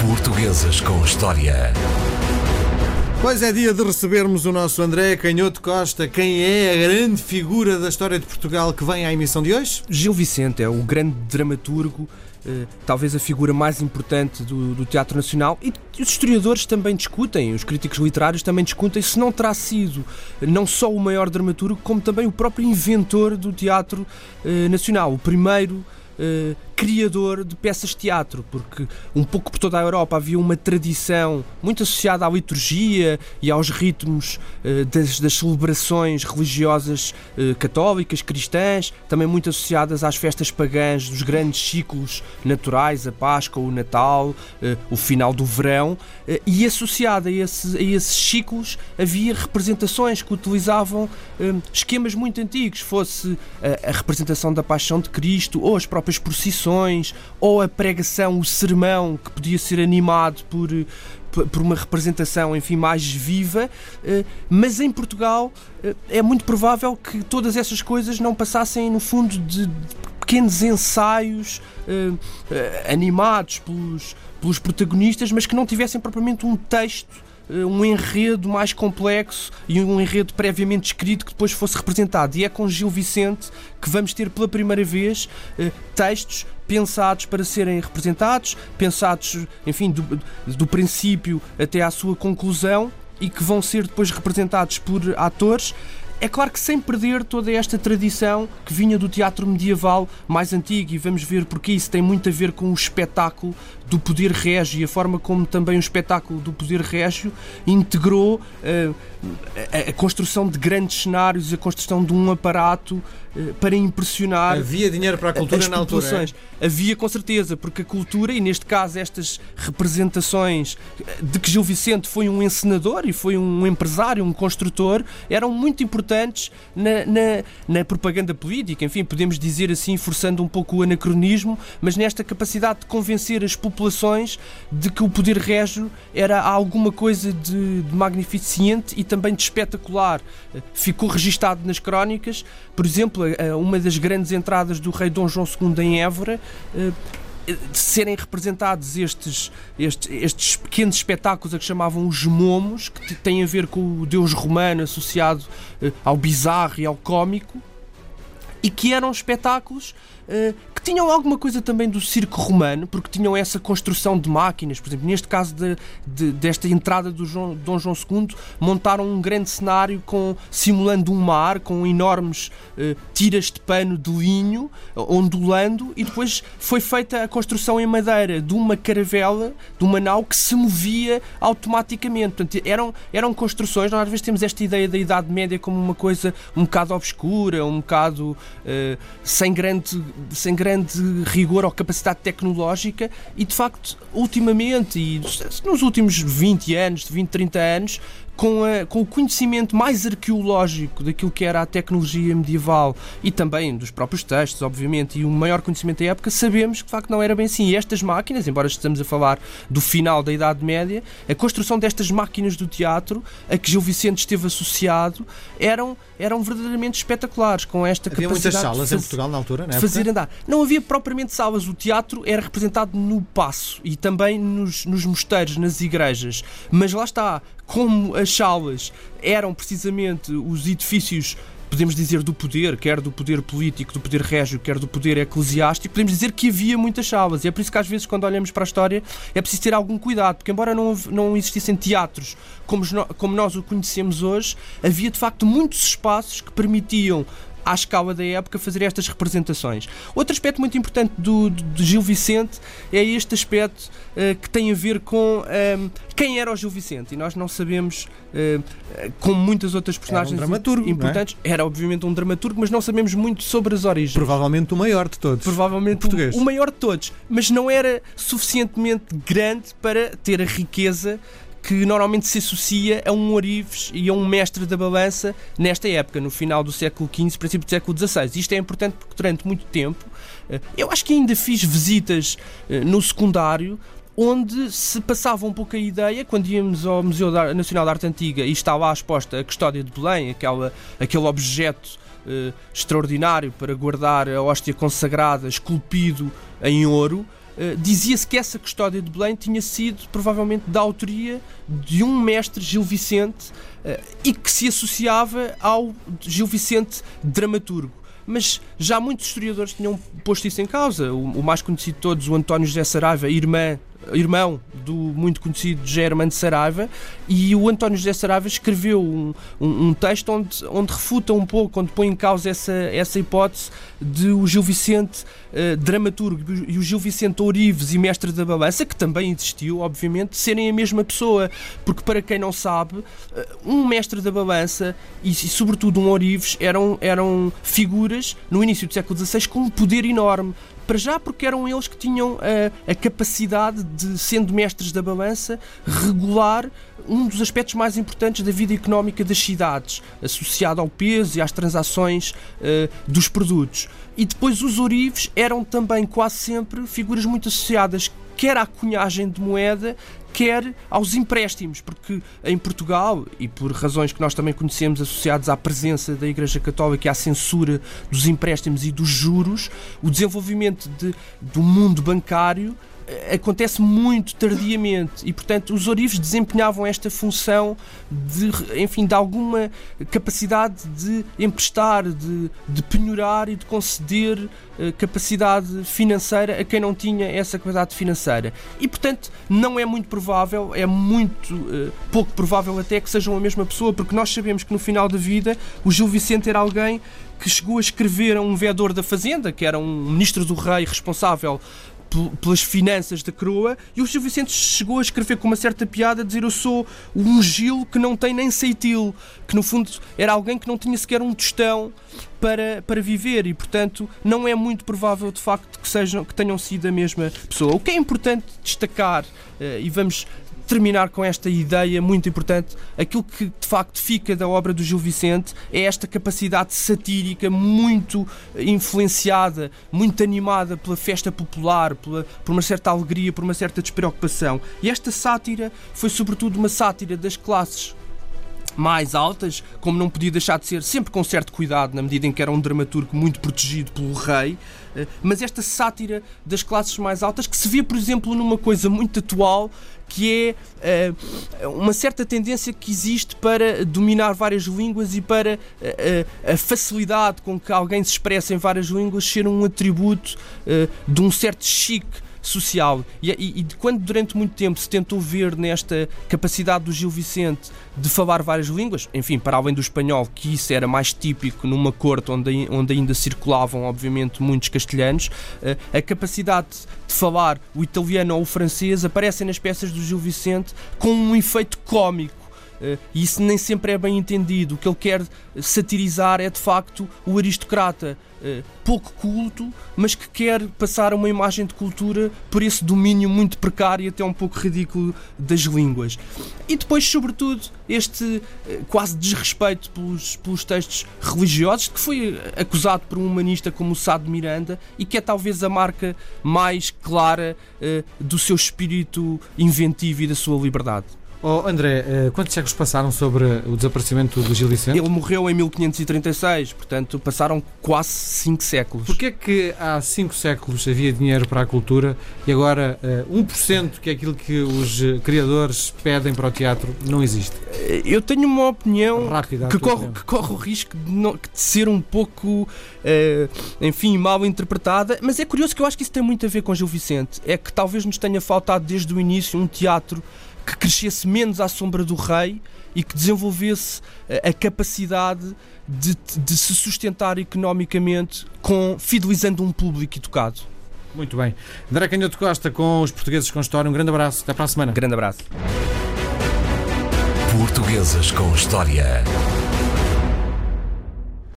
Portuguesas com História. Pois é dia de recebermos o nosso André Canhoto Costa. Quem é a grande figura da história de Portugal que vem à emissão de hoje? Gil Vicente é o grande dramaturgo, eh, talvez a figura mais importante do, do Teatro Nacional e os historiadores também discutem, os críticos literários também discutem se não terá sido não só o maior dramaturgo, como também o próprio inventor do Teatro eh, Nacional, o primeiro eh, criador de peças de teatro, porque um pouco por toda a Europa havia uma tradição muito associada à liturgia e aos ritmos eh, das, das, celebrações religiosas eh, católicas, cristãs, também muito associadas às festas pagãs dos grandes ciclos naturais, a Páscoa, o Natal, eh, o final do verão, e associada a, a, esses ciclos havia representações que utilizavam esquemas muito antigos, fosse a, a representação da Paixão de Cristo ou as próprias procissões ou a pregação, o sermão, que podia ser animado por, por uma representação, enfim, mais viva, eh, mas em Portugal eh, é muito provável que todas essas coisas não passassem, no fundo, de pequenos ensaios eh, animados pelos, pelos protagonistas, mas que não tivessem propriamente um texto um enredo mais complexo e um enredo previamente escrito que depois fosse representado. E é com Gil Vicente que vamos ter pela primeira vez textos pensados para serem representados, pensados, enfim, do, do princípio até à sua conclusão e que vão ser depois representados por atores. É claro que sem perder toda esta tradição que vinha do teatro medieval mais antigo, e vamos ver porque isso tem muito a ver com o espetáculo do poder régio e a forma como também o espetáculo do poder régio integrou uh, a, a, construção de grandes cenários, a construção de um aparato para impressionar. Havia dinheiro para a cultura na altura. É? Havia com certeza, porque a cultura, e neste caso estas representações de que Gil Vicente foi um encenador e foi um empresário, um construtor, eram muito importantes na, na, na propaganda política. Enfim, podemos dizer assim, forçando um pouco o anacronismo, mas nesta capacidade de convencer as populações de que o poder régio era alguma coisa de, de magnificente e também de espetacular. Ficou registado nas crónicas, por exemplo, uma das grandes entradas do rei Dom João II em Évora eh, de serem representados estes, estes, estes, pequenos espetáculos a que chamavam os momos, que têm a ver com o deus romano associado eh, ao bizarro e ao cómico, e que eram espetáculos que tinham alguma coisa também do circo romano, porque tinham essa construção de máquinas. Por exemplo, neste caso de, de, desta entrada do João, Dom João II, montaram um grande cenário com, simulando um mar, com enormes uh, tiras de pano de linho, ondulando, e depois foi feita a construção em madeira de uma caravela, de uma nau que se movia automaticamente. Portanto, eram, eram construções, nós às vezes temos esta ideia da Idade Média como uma coisa um bocado obscura, um bocado uh, sem grande sem grande rigor ou capacidade tecnológica e de facto ultimamente e nos últimos 20 anos, 20, 30 anos com, a, com, o conhecimento mais arqueológico daquilo que era a tecnologia medieval e também dos próprios textos, obviamente, e o maior conhecimento da época, sabemos que de facto não era bem assim. E estas máquinas, embora estejamos a falar do final da Idade Média, a construção destas máquinas do teatro, a que Gil Vicente esteve associado, eram, eram verdadeiramente espetaculares, com esta havia capacidade. Havia muitas salas em Portugal na altura, não é? Fazer andar. Não havia propriamente salas, o teatro era representado no passo e também nos, nos mosteiros, nas igrejas. Mas lá está, como as salas eram precisamente os edifícios podemos dizer do poder, quer do poder político, do poder régio, quer do poder eclesiástico, podemos dizer que havia muitas salas. E é por isso que às vezes, quando olhamos para a história, é preciso ter algum cuidado, porque embora não, não existissem teatros como, como nós o conhecemos hoje, havia de facto muitos espaços que permitiam à escala da época, fazer estas representações. Outro aspecto muito importante do, do, do Gil Vicente é este aspecto uh, que tem a ver com um, ehm, quem era o Gil Vicente. E nós não sabemos, uh, como muitas outras personagens era um dramaturgo, é? importantes, é? era obviamente um dramaturgo, mas não sabemos muito sobre as origens. Provavelmente o maior de todos. Provavelmente o, o maior de todos, mas não era suficientemente grande para ter a riqueza que normalmente se associa a um Orives e a um mestre da balança nesta época, no final do século XV, princípio do século XVI. Isto é importante porque durante muito tempo, eh, eu acho que ainda fiz visitas eh, no secundário onde se passava um pouco a ideia, quando íamos ao Museu Nacional de Arte Antiga e está lá exposta a Custódia de Belém, aquela, aquele objeto uh, extraordinário para guardar a hóstia consagrada, esculpido em ouro, uh, dizia-se que essa custódia de Belém tinha sido provavelmente da autoria de um mestre Gil Vicente uh, e que se associava ao Gil Vicente dramaturgo mas já muitos historiadores tinham posto isso em causa. O, o mais conhecido de todos, o António José Saraiva, irmã irmão do muito conhecido Germano Saraiva, e o António José Saraiva escreveu um, um, um, texto onde, onde refuta um pouco, onde põe em causa essa, essa hipótese de o Gil Vicente, uh, dramaturgo, e o Gil Vicente Ourives e mestre da balança, que também existiu, obviamente, serem a mesma pessoa, porque para quem não sabe, uh, um mestre da balança e, e, sobretudo um Ourives eram, eram figuras no início do século XVI com um poder enorme para já porque eram eles que tinham a, a capacidade de, sendo mestres da balança, regular um dos aspectos mais importantes da vida económica das cidades, associado ao peso e às transações uh, dos produtos. E depois os ourives eram também quase sempre figuras muito associadas quer à cunhagem de moeda, quer aos empréstimos, porque em Portugal, e por razões que nós também conhecemos associadas à presença da Igreja Católica e à censura dos empréstimos e dos juros, o desenvolvimento de, do mundo bancário acontece muito tardiamente e, portanto, os ourives desempenhavam esta função de, enfim, de alguma capacidade de emprestar, de, de penhorar e de conceder uh, capacidade financeira a quem não tinha essa capacidade financeira. E, portanto, não é muito provável, é muito uh, pouco provável até que sejam a mesma pessoa, porque nós sabemos que no final da vida o Gil Vicente era alguém que chegou a escrever a um vereador da Fazenda, que era um ministro do rei responsável pelas finanças da coroa, e o Gil Vicente chegou a escrever com uma certa piada, a dizer eu sou um Gil que não tem nem ceitil, que no fundo era alguém que não tinha sequer um tostão para, para viver e, portanto, não é muito provável de facto que, sejam, que tenham sido a mesma pessoa. O que é importante destacar, eh, e vamos terminar com esta ideia muito importante. Aquilo que de facto fica da obra do Gil Vicente é esta capacidade satírica muito influenciada, muito animada pela festa popular, pela, por uma certa alegria, por uma certa despreocupação. E esta sátira foi sobretudo uma sátira das classes mais altas, como não podia deixar de ser, sempre com certo cuidado, na medida em que era um dramaturgo muito protegido pelo rei, eh, mas esta sátira das classes mais altas, que se vê, por exemplo, numa coisa muito atual, que é uh, uma certa tendência que existe para dominar várias línguas e para uh, a facilidade com que alguém se expressa em várias línguas ser um atributo de um certo chique social. E, e, e, quando durante muito tempo se tentou ver nesta capacidade do Gil Vicente de falar várias línguas, enfim, para além do espanhol, que isso era mais típico numa corte onde, onde ainda circulavam, obviamente, muitos castelhanos, eh, a capacidade de falar o italiano ou o francês aparecem nas peças do Gil Vicente com um efeito cómico eh, e isso nem sempre é bem entendido. O que ele quer satirizar é de facto o aristocrata pouco culto, mas que quer passar uma imagem de cultura por esse domínio muito precário e até um pouco ridículo das línguas. E depois, sobretudo, este eh, quase desrespeito pelos, pelos textos religiosos, que foi acusado por um humanista como o Sá de Miranda e que é talvez a marca mais clara do seu espírito inventivo e da sua liberdade. Oh, André, eh, quantos séculos passaram sobre o desaparecimento do Gil Vicente? Ele morreu em 1536, portanto passaram quase 5 séculos. Porquê é que há 5 séculos havia dinheiro para a cultura e agora uh, eh, 1%, que é aquilo que os criadores pedem para o teatro, não existe? Eh, eu tenho uma opinião Rápida, que, corre, que corre o risco de, não, de ser um pouco, uh, enfim, mal interpretada, mas é curioso que eu acho que isso tem muito a ver com Gil Vicente. É que talvez nos tenha faltado desde o início um teatro que crescesse menos à sombra do rei e que desenvolvesse eh, a capacidade de, de se sustentar economicamente com fidelizando um público educado. Muito bem. André Canhoto Costa com os Portugueses com História. Um grande abraço. Até para a semana. Grande abraço. Portuguesas com História.